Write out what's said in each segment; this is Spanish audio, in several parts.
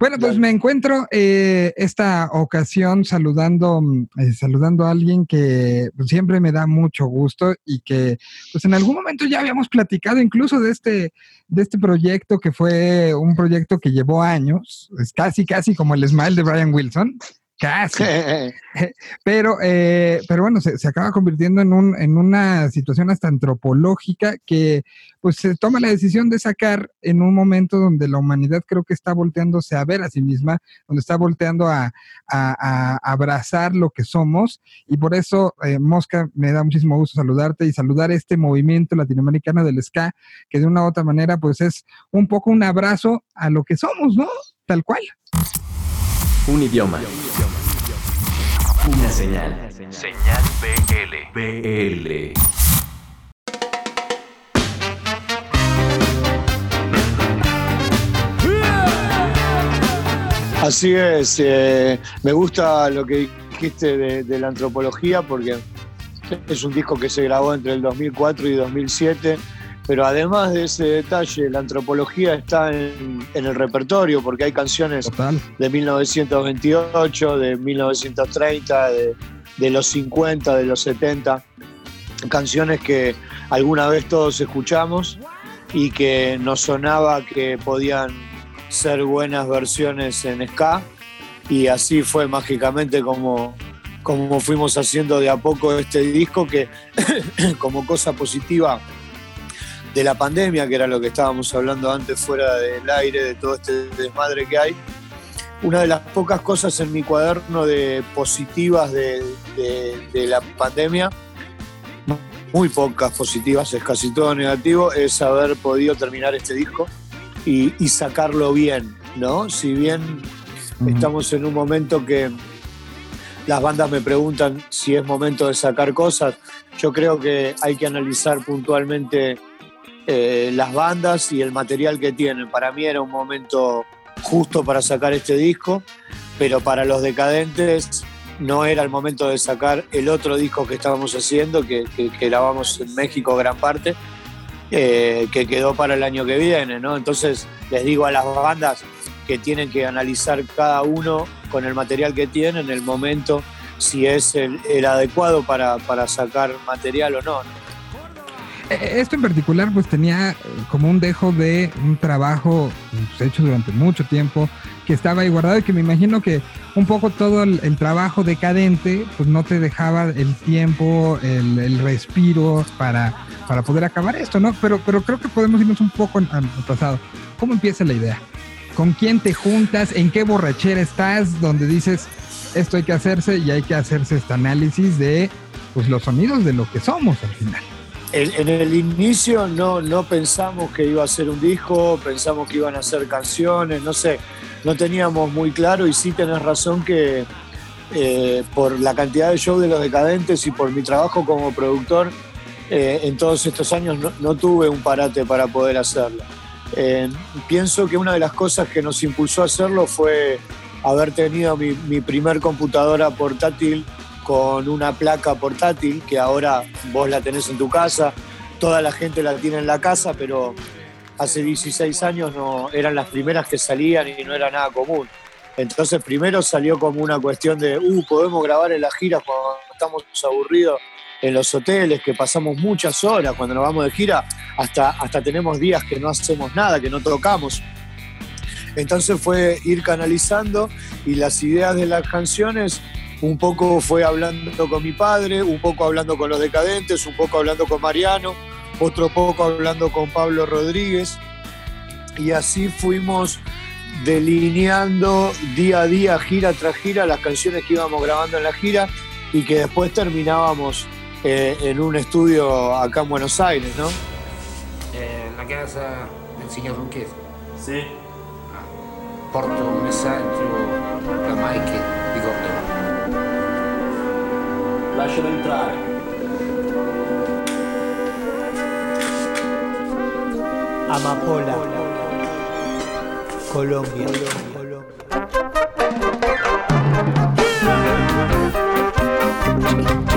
Bueno, pues me encuentro eh, esta ocasión saludando, eh, saludando a alguien que pues, siempre me da mucho gusto y que pues en algún momento ya habíamos platicado incluso de este, de este proyecto que fue un proyecto que llevó años, es casi, casi como el Smile de Brian Wilson. Casi. pero, eh, pero bueno, se, acaba convirtiendo en, un, en una situación hasta antropológica que pues se toma la decisión de sacar en un momento donde la humanidad creo que está volteándose a ver a sí misma, donde está volteando a, abrazar lo que somos. Y por eso, eh, Mosca, me da muchísimo gusto saludarte y saludar este movimiento latinoamericano del ska, que de una u otra manera pues es un poco un abrazo a lo que somos, ¿no? Tal cual. Un idioma. Una señal. Señal BL. BL. Así es, eh, me gusta lo que dijiste de, de, la antropología porque es un disco que se grabó entre el 2004 y 2007 pero además de ese detalle, la antropología está en, el repertorio, porque hay canciones de 1928, de 1930, de, los 50, de los 70, canciones que alguna vez todos escuchamos y que nos sonaba que podían ser buenas versiones en ska, y así fue mágicamente como, como fuimos haciendo de a poco este disco que como cosa positiva de la pandemia, que era lo que estábamos hablando antes fuera del aire, de todo este desmadre que hay. Una de las pocas cosas en mi cuaderno de positivas de, la pandemia, muy pocas positivas, es casi todo negativo, es haber podido terminar este disco y, sacarlo bien, ¿no? Si bien estamos en un momento que las bandas me preguntan si es momento de sacar cosas, yo creo que hay que analizar puntualmente eh, las bandas y el material que tienen. Para mí era un momento justo para sacar este disco, pero para los decadentes no era el momento de sacar el otro disco que estábamos haciendo, que, grabamos en México gran parte, eh, que quedó para el año que viene, ¿no? Entonces les digo a las bandas que tienen que analizar cada uno con el material que tienen, el momento, si es el, adecuado para, para, sacar material o no. Esto en particular pues tenía eh, como un dejo de un trabajo pues, hecho durante mucho tiempo que estaba ahí guardado y que me imagino que un poco todo el, trabajo decadente pues no te dejaba el tiempo, el, respiro para, para poder acabar esto, ¿no? Pero, pero creo que podemos irnos un poco al pasado. ¿Cómo empieza la idea? ¿Con quién te juntas? ¿En qué borrachera estás? Donde dices, esto hay que hacerse y hay que hacerse este análisis de pues, los sonidos de lo que somos al final en el inicio no, pensamos que iba a ser un disco, pensamos que iban a ser canciones, no sé, no teníamos muy claro y sí tenés razón que eh, por la cantidad de shows de los decadentes y por mi trabajo como productor, eh, en todos estos años no, tuve un parate para poder hacerlo. Eh, pienso que una de las cosas que nos impulsó a hacerlo fue haber tenido mi primer computadora portátil con una placa portátil que ahora vos la tenés en tu casa, toda la gente la tiene en la casa, pero hace 16 años no eran las primeras que salían y no era nada común. Entonces primero salió como una cuestión de, uh, podemos grabar en las giras cuando estamos aburridos en los hoteles, que pasamos muchas horas cuando nos vamos de gira, hasta, hasta tenemos días que no hacemos nada, que no tocamos. Entonces fue ir canalizando y las ideas de las canciones un poco fue hablando con mi padre, un poco hablando con los decadentes, un poco hablando con Mariano, otro poco hablando con Pablo Rodríguez. Y así fuimos delineando día a día, gira tras gira, las canciones que íbamos grabando en la gira y que después terminábamos eh, en un estudio acá en Buenos Aires, ¿no? En la casa del señor Luque. Sí. Ah, porto un messaggio da. Lascialo entrare. Amapola, Colombia. Eh,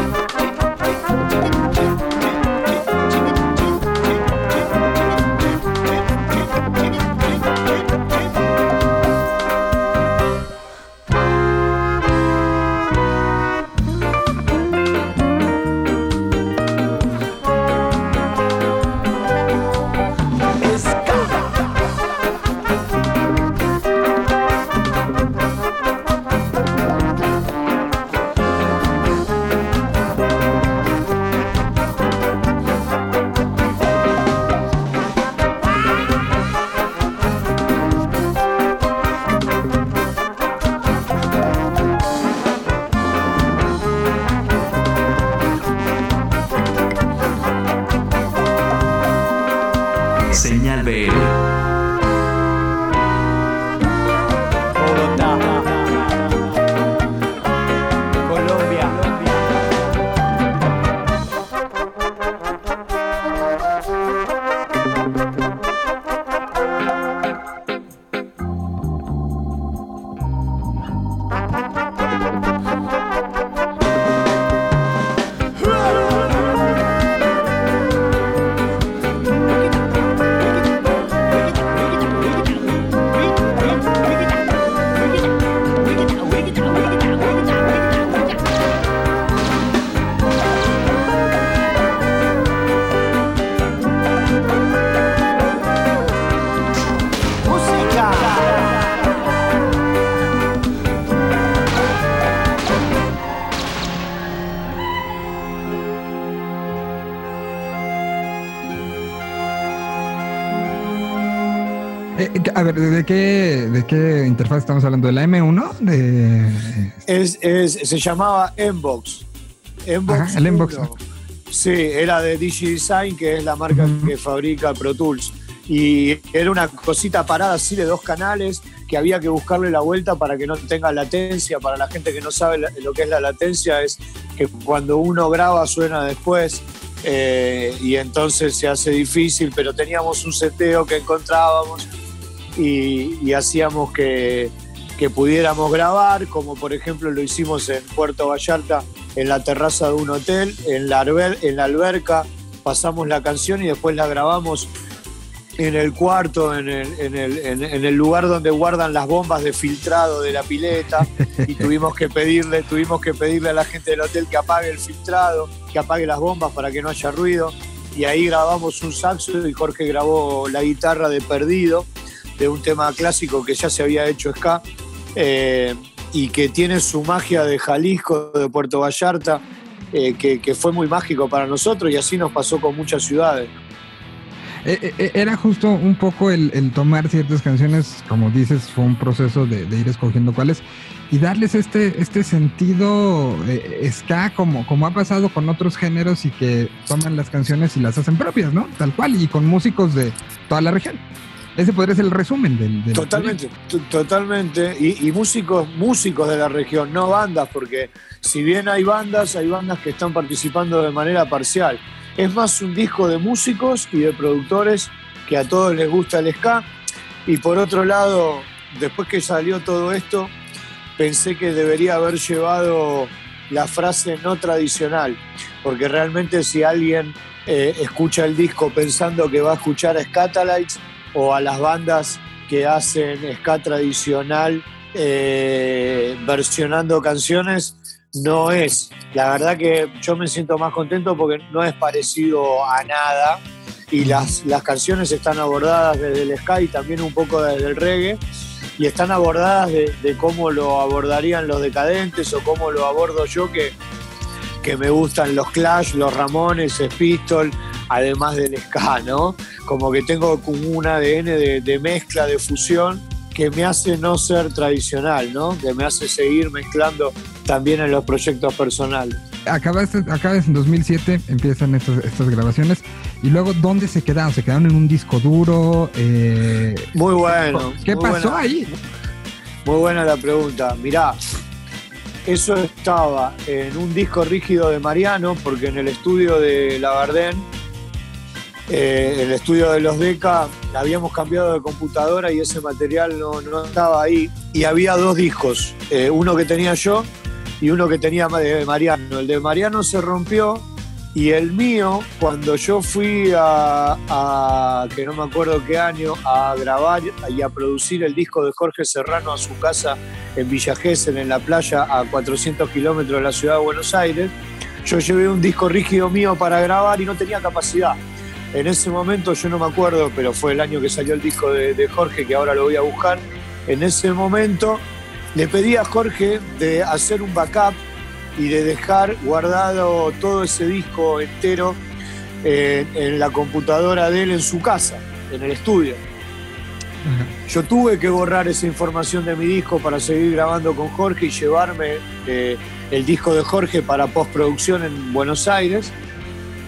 ¿de qué, ¿de qué interfaz estamos hablando? ¿De la M1? De... Es, es- se llamaba Enbox. Enbox Ajá, el Enbox. 1. Sí, era de DigiDesign, que es la marca que fabrica Pro Tools. Y era una cosita parada así de dos canales que había que buscarle la vuelta para que no tenga latencia. Para la gente que no sabe lo que es la latencia, es que cuando uno graba suena después eh, y entonces se hace difícil, pero teníamos un seteo que encontrábamos y, y hacíamos que, que pudiéramos grabar, como por ejemplo lo hicimos en Puerto Vallarta, en la terraza de un hotel, en la, alber- en la alberca, pasamos la canción y después la grabamos en el cuarto, en el, en el- en- en el lugar donde guardan las bombas de filtrado de la pileta y tuvimos que pedirle, tuvimos que pedirle a la gente del hotel que apague el filtrado, que apague las bombas para que no haya ruido. Y ahí grabamos un saxo y Jorge grabó la guitarra de Perdido, de un tema clásico que ya se había hecho ska eh, y que tiene su magia de Jalisco, de Puerto Vallarta, eh, que, fue muy mágico para nosotros y así nos pasó con muchas ciudades. Eh, Era justo un poco el, tomar ciertas canciones, como dices, fue un proceso de, de ir escogiendo cuáles y darles este, este sentido eh, ska como, como ha pasado con otros géneros y que toman las canciones y las hacen propias, ¿no? Tal cual, y con músicos de toda la región. Ese podría ser el resumen del... del Totalmente, totalmente. Y, y músicos, músicos de la región, no bandas, porque si bien hay bandas, hay bandas que están participando de manera parcial. Es más un disco de músicos y de productores que a todos les gusta el ska. Y por otro lado, después que salió todo esto, pensé que debería haber llevado la frase no tradicional, porque realmente si alguien eh, escucha el disco pensando que va a escuchar a Scatalites o a las bandas que hacen ska tradicional eh, versionando canciones, no es. La verdad que yo me siento más contento porque no es parecido a nada y las, las canciones están abordadas desde el ska y también un poco desde el reggae y están abordadas de, cómo lo abordarían los decadentes o cómo lo abordo yo que, que me gustan los Clash, los Ramones, Pistol, además del ska, ¿no? Como que tengo como un ADN de, de mezcla, de fusión que me hace no ser tradicional, ¿no? Que me hace seguir mezclando también en los proyectos personales. Acabaste, acabas en 2007, empiezan estas, estas grabaciones. Y luego, ¿dónde se quedaron? ¿Se quedaron en un disco duro? Eh, Muy bueno. ¿Qué muy pasó buena- ahí? Muy buena la pregunta. Mirá, eso estaba en un disco rígido de Mariano, porque en el estudio de Labardén, eh, el estudio de los Deca, habíamos cambiado de computadora y ese material no, estaba ahí. Y había dos discos, eh, uno que tenía yo y uno que tenía de Mariano. El de Mariano se rompió y el mío, cuando yo fui a, a, que no me acuerdo qué año, a grabar y a producir el disco de Jorge Serrano a su casa en Villa Gesell, en la playa, a 400 kilómetros de la ciudad de Buenos Aires, yo llevé un disco rígido mío para grabar y no tenía capacidad. En ese momento, yo no me acuerdo, pero fue el año que salió el disco de, de Jorge, que ahora lo voy a buscar. En ese momento le pedí a Jorge de hacer un backup y de dejar guardado todo ese disco entero eh, en la computadora de él en su casa, en el estudio. Yo tuve que borrar esa información de mi disco para seguir grabando con Jorge y llevarme eh, el disco de Jorge para postproducción en Buenos Aires.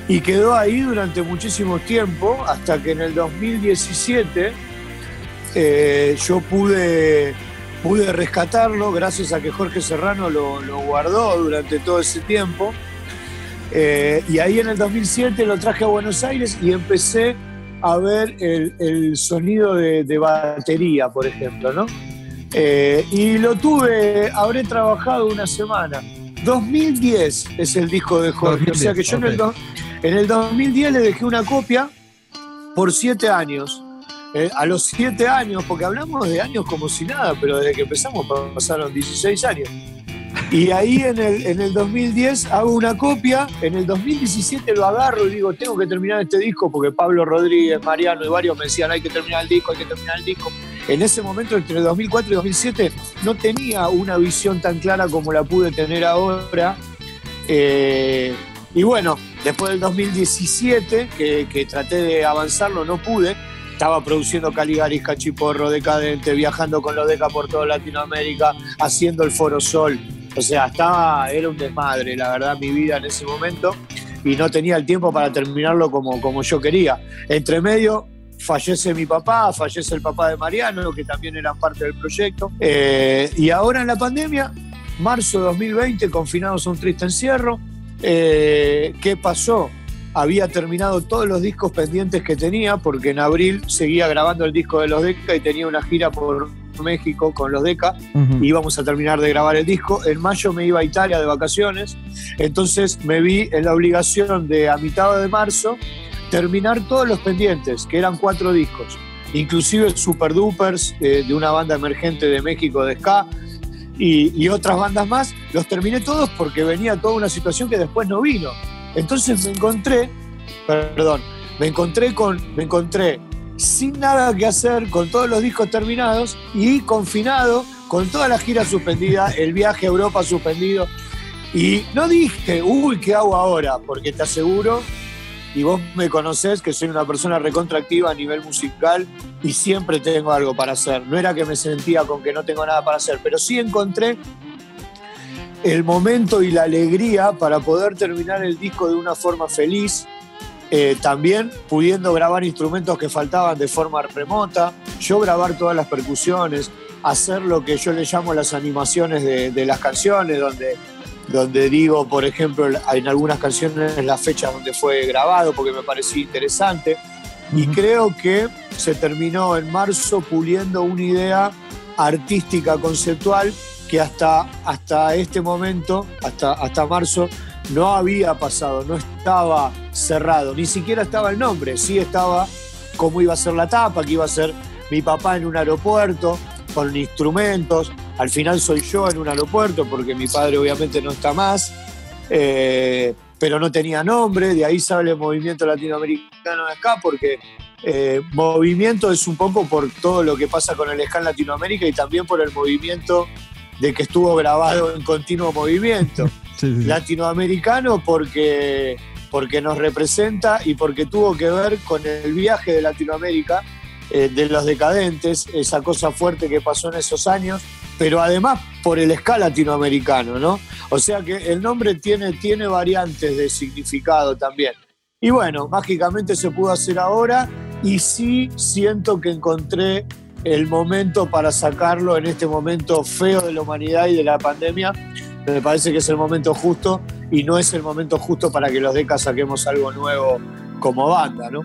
Y quedó ahí durante muchísimo tiempo, hasta que en el 2017 eh, yo pude, pude rescatarlo gracias a que Jorge Serrano lo, lo guardó durante todo ese tiempo. Eh, y ahí en el 2007 lo traje a Buenos Aires y empecé a ver el, el sonido de, de batería, por ejemplo, ¿no? Eh, y lo tuve, habré trabajado una semana. 2010 es el disco de Jorge, o sea que yo en, el, en el 2010 le dejé una copia por siete años. Eh, a los siete años, porque hablamos de años como si nada, pero desde que empezamos pasaron 16 años. Y ahí en el, en el 2010 hago una copia, en el 2017 lo agarro y digo, tengo que terminar este disco, porque Pablo Rodríguez, Mariano y varios me decían, hay que terminar el disco, hay que terminar el disco. En ese momento, entre 2004 y 2007, no tenía una visión tan clara como la pude tener ahora. Eh, y bueno, después del 2017, que, traté de avanzarlo, no pude. estaba produciendo Caligaris, Cachiporro, Decadente, viajando con los Deca por toda Latinoamérica, haciendo el Foro Sol. O sea, estaba, era un desmadre, la verdad, mi vida en ese momento. Y no tenía el tiempo para terminarlo como, como yo quería. Entre medio, fallece mi papá, fallece el papá de Mariano, que también eran parte del proyecto. Eh, y ahora en la pandemia, marzo de 2020, confinados a un triste encierro. Eh, ¿Qué pasó? Había terminado todos los discos pendientes que tenía, porque en abril seguía grabando el disco de los Deca y tenía una gira por México con los Deca. Ujú. Íbamos a terminar de grabar el disco. En mayo me iba a Italia de vacaciones. Entonces me vi en la obligación de, a mitad de marzo, terminar todos los pendientes, que eran cuatro discos. Inclusive Super Dupers, eh, de una banda emergente de México de ska, y, otras bandas más, los terminé todos porque venía toda una situación que después no vino. Entonces me encontré, perdón, me encontré con, me encontré sin nada que hacer, con todos los discos terminados y confinado, con toda la gira suspendida, el viaje a Europa suspendido. Y no dije, uy, ¿qué hago ahora? Porque te aseguro, y vos me conocés, que soy una persona recontractiva a nivel musical y siempre tengo algo para hacer. No era que me sentía con que no tengo nada para hacer, pero sí encontré el momento y la alegría para poder terminar el disco de una forma feliz, eh, también pudiendo grabar instrumentos que faltaban de forma remota, yo grabar todas las percusiones, hacer lo que yo le llamo las animaciones de, de las canciones, donde, donde digo, por ejemplo, en algunas canciones las fechas donde fue grabado, porque me parecía interesante. Y creo que se terminó en marzo puliendo una idea artística conceptual que hasta, hasta este momento, hasta, hasta marzo, no había pasado, no estaba cerrado, ni siquiera estaba el nombre, sí estaba cómo iba a ser la tapa, que iba a ser mi papá en un aeropuerto, con instrumentos, al final soy yo en un aeropuerto, porque mi padre obviamente no está más, eh, pero no tenía nombre, de ahí sale el movimiento latinoamericano de acá, porque eh, movimiento es un poco por todo lo que pasa con el ska en Latinoamérica y también por el movimiento de que estuvo grabado en continuo movimiento. Sí, sí, sí. Latinoamericano porque, porque nos representa y porque tuvo que ver con el viaje de Latinoamérica, eh, de los decadentes, esa cosa fuerte que pasó en esos años, pero además por el ska latinoamericano, ¿no? O sea que el nombre tiene, tiene variantes de significado también. Y bueno, mágicamente se pudo hacer ahora y sí siento que encontré el momento para sacarlo en este momento feo de la humanidad y de la pandemia. Me parece que es el momento justo y no es el momento justo para que los Decas saquemos algo nuevo como banda, ¿no?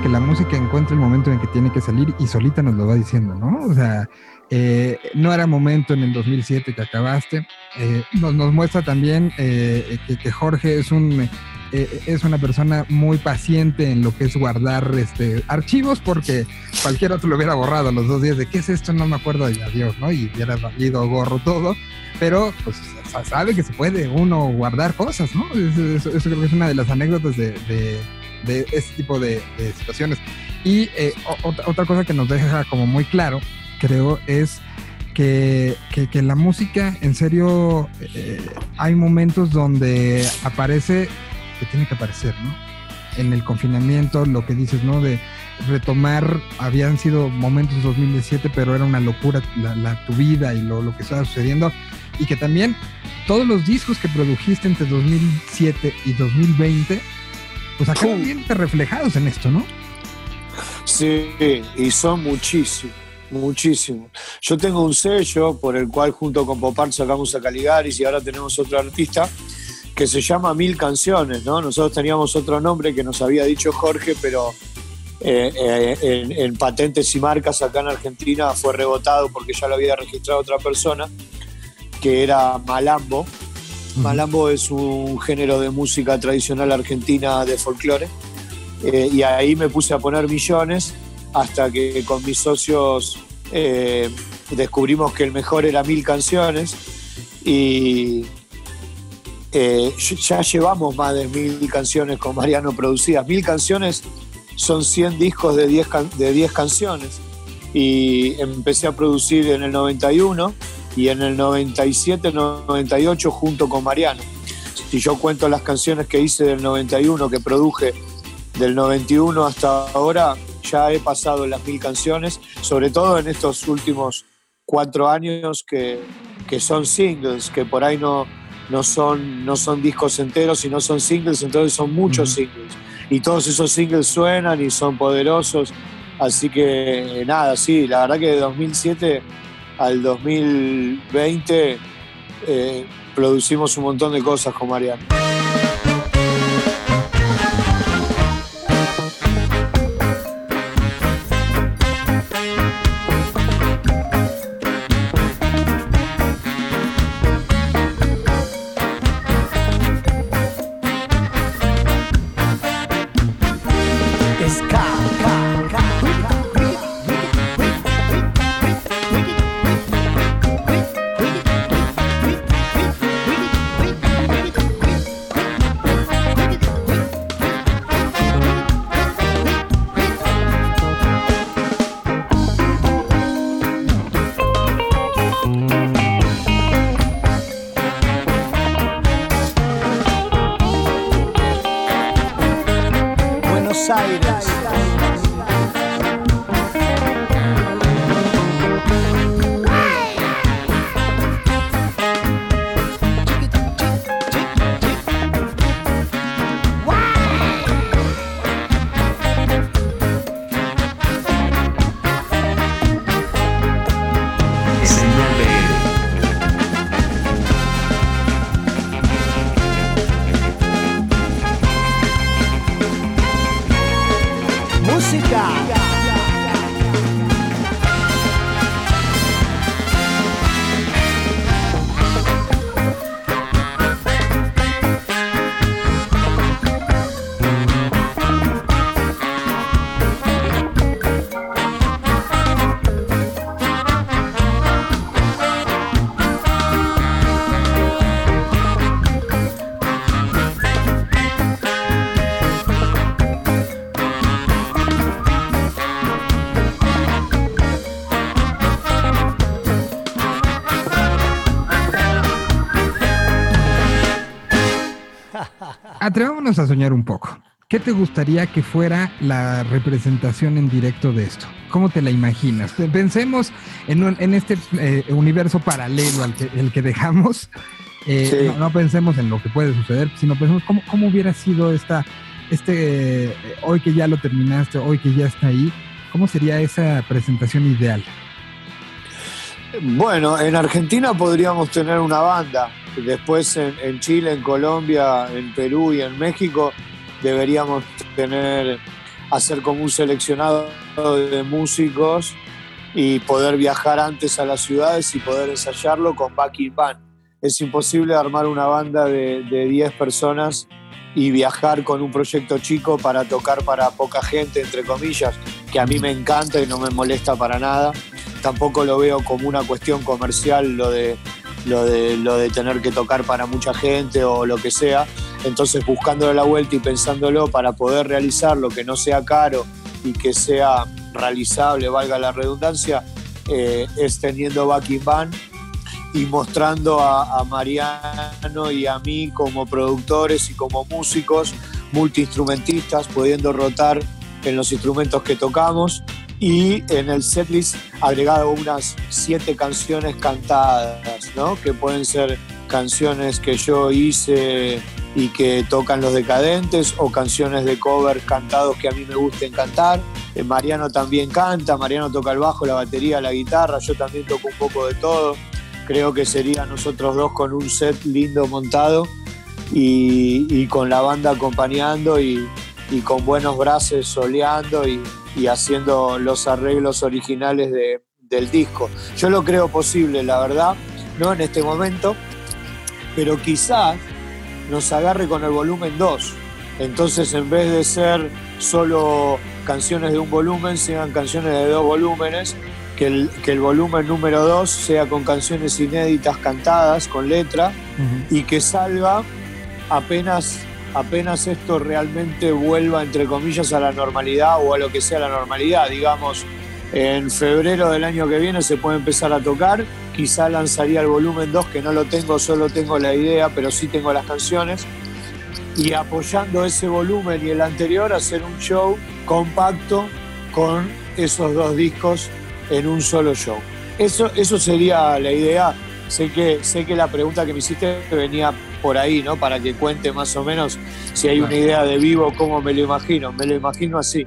Que la música encuentra el momento en que tiene que salir y solita nos lo va diciendo, ¿no? O sea, eh, no era momento en el 2007 que acabaste. Eh, nos, nos muestra también eh, que, que Jorge es un eh, es una persona muy paciente en lo que es guardar este, archivos porque cualquier otro lo hubiera borrado a los dos días de qué es esto, no me acuerdo y adiós, ¿no? Y hubiera valido gorro todo, pero pues sa- sabe que se puede uno guardar cosas, ¿no? Eso, eso- eso creo que es una de las anécdotas de, de, de este tipo de, situaciones. Y eh, otra, otra cosa que nos deja como muy claro, creo, es que, que, que la música, en serio, eh, hay momentos donde aparece que tiene que aparecer, ¿no? En el confinamiento, lo que dices, ¿no? De retomar, habían sido momentos 2017, pero era una locura la, la- tu vida y lo, lo que estaba sucediendo. Y que también todos los discos que produjiste entre 2007 y 2020, pues acaban Pum. bien reflejados en esto, ¿no? Sí, y son muchísimos, muchísimos. Yo tengo un sello por el cual junto con Popar sacamos a Caligaris y ahora tenemos otro artista que se llama Mil Canciones, ¿no? Nosotros teníamos otro nombre que nos había dicho Jorge, pero eh, eh, en, en patentes y marcas acá en Argentina fue rebotado porque ya lo había registrado otra persona, que era Malambo. Malambo es un género de música tradicional argentina de folclore. Eh, y ahí me puse a poner millones hasta que con mis socios eh, descubrimos que el mejor era mil canciones y eh, ya llevamos más de mil canciones con Mariano producidas. Mil canciones son 100 discos de 10, can- de 10 canciones y empecé a producir en el 91 y en el 97, 98 junto con Mariano. Si yo cuento las canciones que hice del 91, que produje del 91 hasta ahora, ya he pasado las mil canciones, sobre todo en estos últimos cuatro años que, que son singles, que por ahí no, no, son, no son discos enteros, sino son singles, entonces son muchos singles. Y todos esos singles suenan y son poderosos. Así que nada, sí, la verdad que de 2007 al 2020 eh, producimos un montón de cosas con Mariano. Música. Atrevámonos a soñar un poco. ¿Qué te gustaría que fuera la representación en directo de esto? ¿Cómo te la imaginas? Pensemos en, un- en este eh, universo paralelo al que, el que dejamos. Eh, Sí. no, no pensemos en lo que puede suceder, sino pensemos cómo, cómo hubiera sido esta, este, eh, hoy que ya lo terminaste, hoy que ya está ahí, ¿cómo sería esa presentación ideal? Bueno, en Argentina podríamos tener una banda. Después en, Chile, en Colombia, en Perú y en México deberíamos tener, hacer como un seleccionado de músicos y poder viajar antes a las ciudades y poder ensayarlo con backing band. Es imposible armar una banda de, de 10 personas y viajar con un proyecto chico para tocar para poca gente, entre comillas, que a mí me encanta y no me molesta para nada. Tampoco lo veo como una cuestión comercial lo de, lo de, lo de tener que tocar para mucha gente o lo que sea. Entonces buscándole la vuelta y pensándolo para poder realizarlo, que no sea caro y que sea realizable, valga la redundancia, eh, es teniendo backing band y mostrando a, a, Mariano y a mí como productores y como músicos, multiinstrumentistas, pudiendo rotar en los instrumentos que tocamos y en el setlist agregado unas siete canciones cantadas, ¿no? que pueden ser canciones que yo hice y que tocan los decadentes o canciones de cover cantados que a mí me gusten cantar. Eh, Mariano también canta, Mariano toca el bajo, la batería, la guitarra, yo también toco un poco de todo. Creo que sería nosotros dos con un set lindo montado y, y con la banda acompañando y, y con buenos brazos soleando y, y, haciendo los arreglos originales de, del disco. Yo lo creo posible, la verdad, no en este momento, pero quizás nos agarre con el volumen 2. Entonces, en vez de ser solo canciones de un volumen, sean canciones de dos volúmenes, que el, que el volumen número 2 sea con canciones inéditas cantadas, con letra, uh -huh. y que salga apenas, apenas esto realmente vuelva, entre comillas, a la normalidad o a lo que sea la normalidad. Digamos, en febrero del año que viene se puede empezar a tocar, quizá lanzaría el volumen 2, que no lo tengo, solo tengo la idea, pero sí tengo las canciones, y apoyando ese volumen y el anterior, hacer un show compacto con esos dos discos en un solo show. Eso, eso sería la idea. Sé que, sé que la pregunta que me hiciste venía por ahí, ¿no? Para que cuente más o menos si hay una idea de vivo, cómo me lo imagino. Me lo imagino así.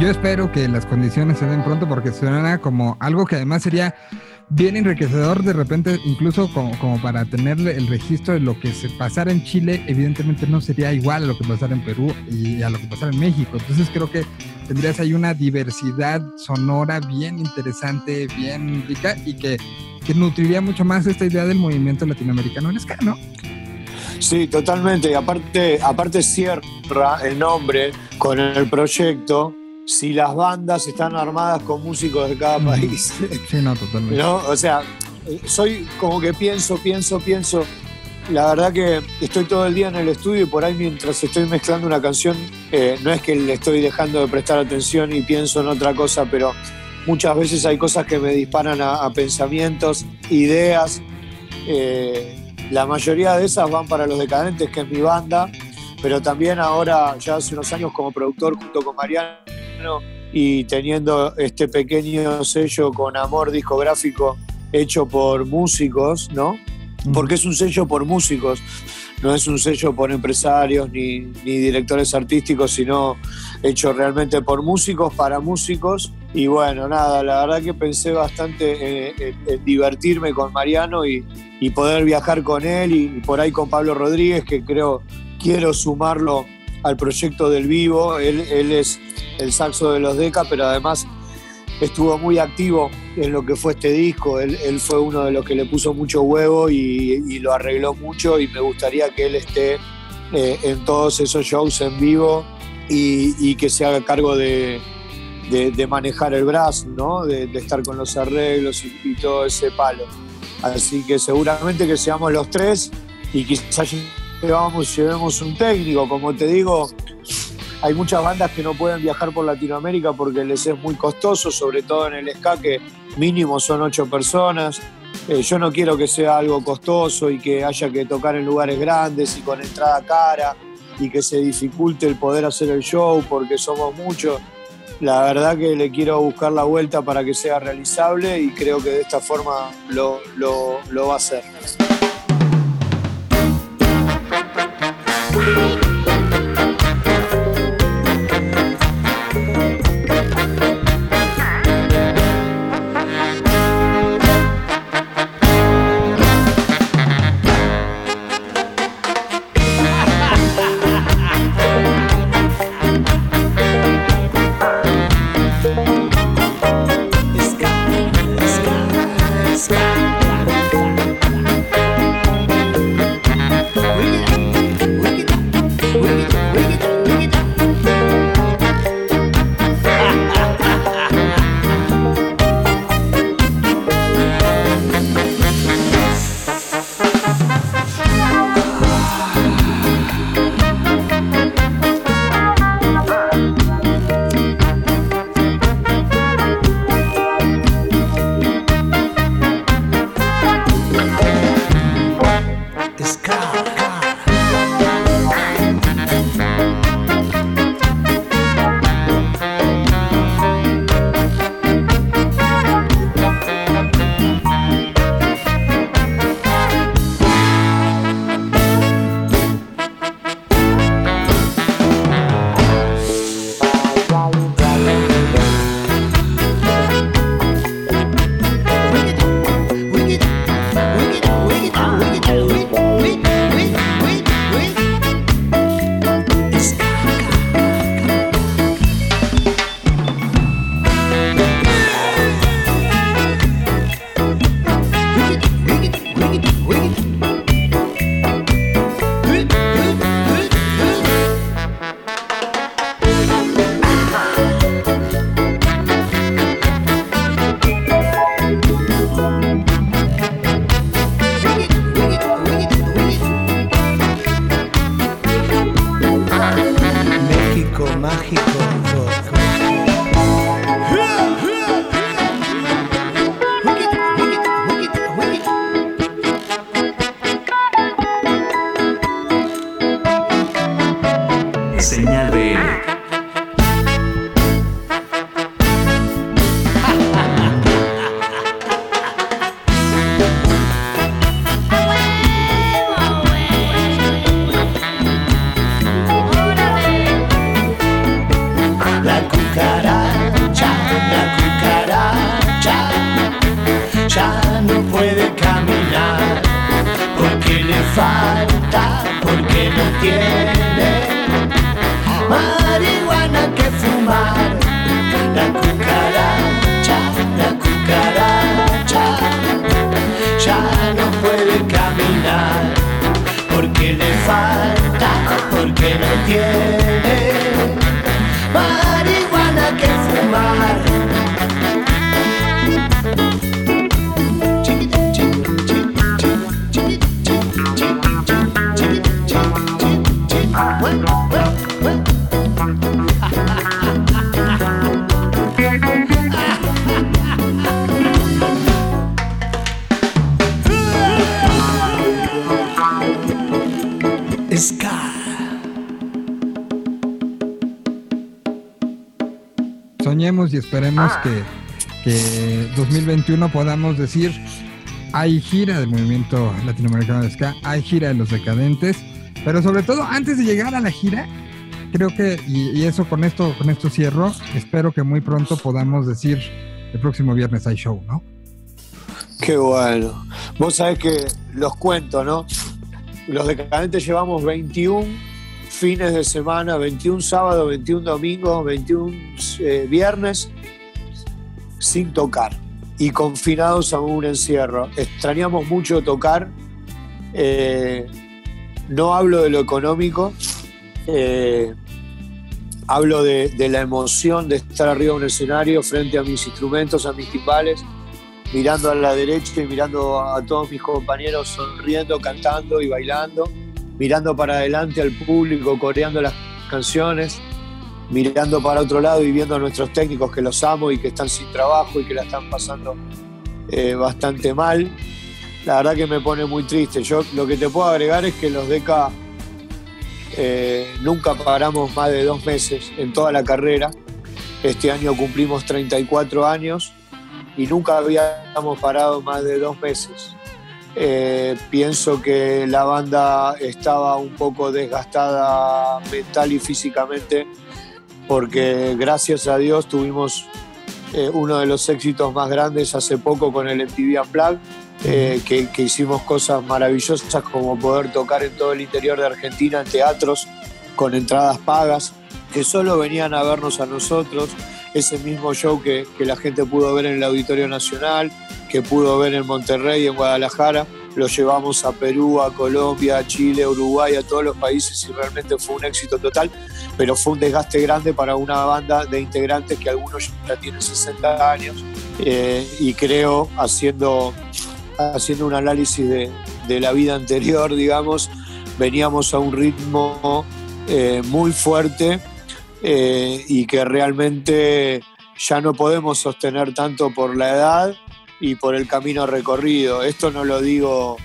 Yo espero que las condiciones se den pronto porque suena como algo que además sería bien enriquecedor de repente, incluso como, para tener el registro de lo que se pasara en Chile, evidentemente no sería igual a lo que pasara en Perú y a lo que pasara en México. Entonces creo que tendrías ahí una diversidad sonora bien interesante, bien rica y que, que nutriría mucho más esta idea del movimiento latinoamericano en ska, ¿no? Sí, totalmente. Y aparte, aparte cierra el nombre con el proyecto si las bandas están armadas con músicos de cada país. Sí, no, totalmente. ¿No? O sea, soy como que pienso, pienso, pienso. La verdad que estoy todo el día en el estudio y por ahí mientras estoy mezclando una canción, eh, no es que le estoy dejando de prestar atención y pienso en otra cosa, pero muchas veces hay cosas que me disparan a, a pensamientos, ideas. Eh, la mayoría de esas van para Los Decadentes, que es mi banda, pero también ahora, ya hace unos años como productor junto con Y teniendo este pequeño sello con amor discográfico hecho por músicos, ¿no? Porque es un sello por músicos, no es un sello por empresarios ni, ni directores artísticos, sino hecho realmente por músicos, para músicos. Y bueno, nada, la verdad que pensé bastante en, en- en divertirme con Mariano y, y poder viajar con él y, y por ahí con Pablo Rodríguez, que creo quiero sumarlo al proyecto del vivo. Él, él es el saxo de los Deca, pero además estuvo muy activo en lo que fue este disco. Él, fue uno de los que le puso mucho huevo y, lo arregló mucho y me gustaría que él esté eh, en todos esos shows en vivo y, que se haga cargo de, manejar el brazo, ¿no? de, de estar con los arreglos y, y todo ese palo. Así que seguramente que seamos los tres y quizás llevamos, llevemos un técnico. Como te digo, hay muchas bandas que no pueden viajar por Latinoamérica porque les es muy costoso, sobre todo en el ska, que mínimo son ocho personas. Eh, yo no quiero que sea algo costoso y que haya que tocar en lugares grandes y con entrada cara y que se dificulte el poder hacer el show porque somos muchos. La verdad que le quiero buscar la vuelta para que sea realizable y creo que de esta forma lo, lo- lo va a hacer. Esperemos que, que 2021 podamos decir hay gira del movimiento latinoamericano de ska, hay gira de los decadentes, pero sobre todo antes de llegar a la gira, creo que, y, y eso con esto, con esto cierro, espero que muy pronto podamos decir el próximo viernes hay show, ¿no? Qué bueno. Vos sabés que los cuento, ¿no? Los decadentes llevamos 21 fines de semana, 21 sábados, 21 domingos, 21 eh, viernes sin tocar y confinados a un encierro. Extrañamos mucho tocar. eh, no hablo de lo económico, eh, hablo de, la emoción de estar arriba de un escenario frente a mis instrumentos, a mis timbales, mirando a la derecha y mirando a todos mis compañeros sonriendo, cantando y bailando, mirando para adelante al público, coreando las canciones, mirando para otro lado y viendo a nuestros técnicos que los amo y que están sin trabajo y que la están pasando eh, bastante mal. La verdad que me pone muy triste. Yo lo que te puedo agregar es que los DECA eh, nunca paramos más de dos meses en toda la carrera. Este año cumplimos 34 años y nunca habíamos parado más de dos meses. Eh, pienso que la banda estaba un poco desgastada mental y físicamente porque gracias a Dios tuvimos eh, uno de los éxitos más grandes hace poco con el MTV Unplugged, eh, que, que hicimos cosas maravillosas como poder tocar en todo el interior de Argentina en teatros con entradas pagas, que solo venían a vernos a nosotros, ese mismo show que, que la gente pudo ver en el Auditorio Nacional, que pudo ver en Monterrey, en Guadalajara, lo llevamos a Perú, a Colombia, a Chile, Uruguay, a todos los países y realmente fue un éxito total, pero fue un desgaste grande para una banda de integrantes que algunos ya tienen 60 años eh, y creo, haciendo, haciendo un análisis de, de la vida anterior, digamos, veníamos a un ritmo eh, muy fuerte eh, y que realmente ya no podemos sostener tanto por la edad y por el camino recorrido. Esto no lo digo,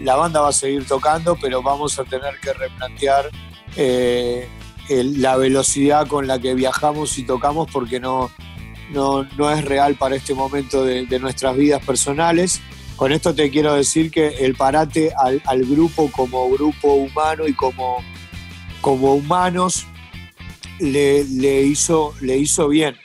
la banda va a seguir tocando, pero vamos a tener que replantear eh, la velocidad con la que viajamos y tocamos porque no, no, no es real para este momento de, de nuestras vidas personales. Con esto te quiero decir que el parate al, al grupo como grupo humano y como, como humanos le, le hizo, le hizo bien.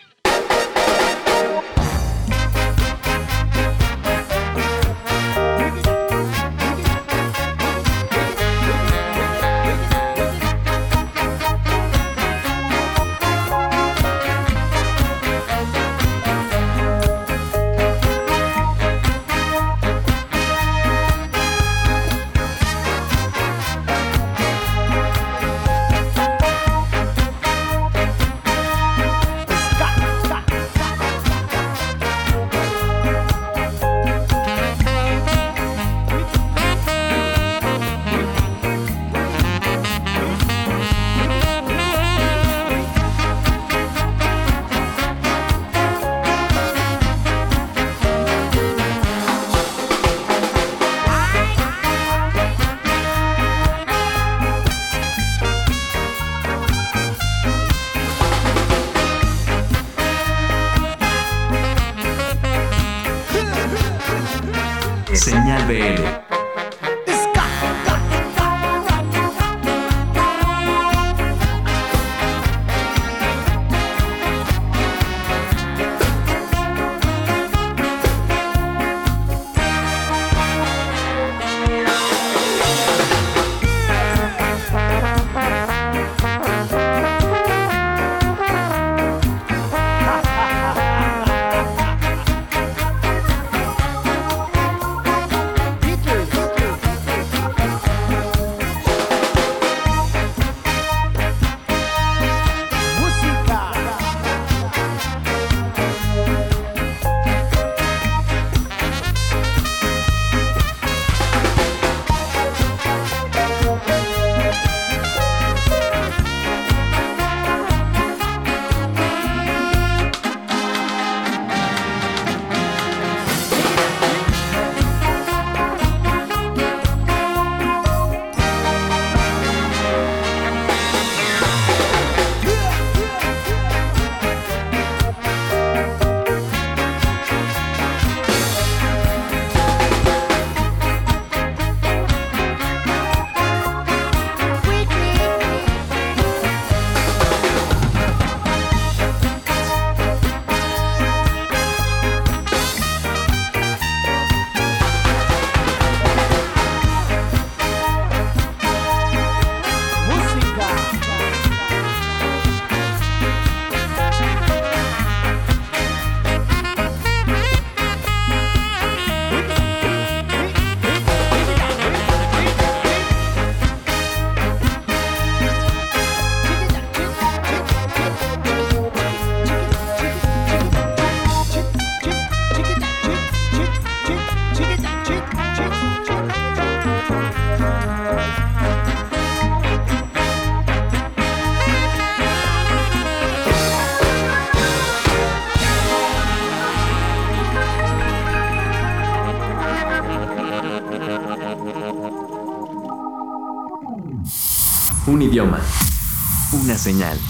Señal BL.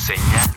Un